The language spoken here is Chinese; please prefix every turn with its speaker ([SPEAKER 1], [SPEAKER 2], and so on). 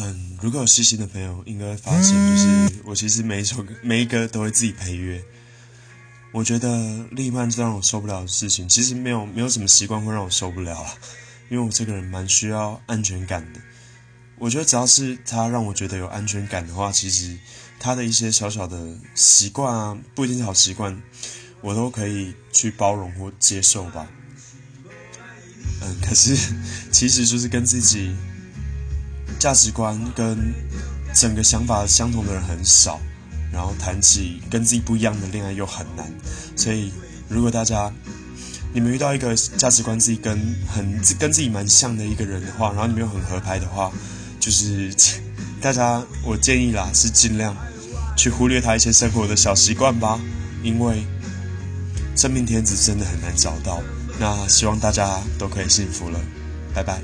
[SPEAKER 1] 嗯，如果有细心的朋友，应该会发现，就是我其实每一首歌每一个都会自己配乐。我觉得另一半最让我受不了的事情，其实没有没有什么习惯会让我受不了啊，因为我这个人蛮需要安全感的。我觉得只要是他让我觉得有安全感的话，其实他的一些小小的习惯啊，不一定是好习惯，我都可以去包容或接受吧。嗯，可是其实就是跟自己价值观跟整个想法相同的人很少，然后谈起跟自己不一样的恋爱又很难，所以如果大家你们遇到一个价值观自己跟很跟自己蛮像的一个人的话，然后你们又很合拍的话。就是大家，我建议啦，是尽量去忽略他一些生活的小习惯吧，因为真命天子真的很难找到。那希望大家都可以幸福了，拜拜。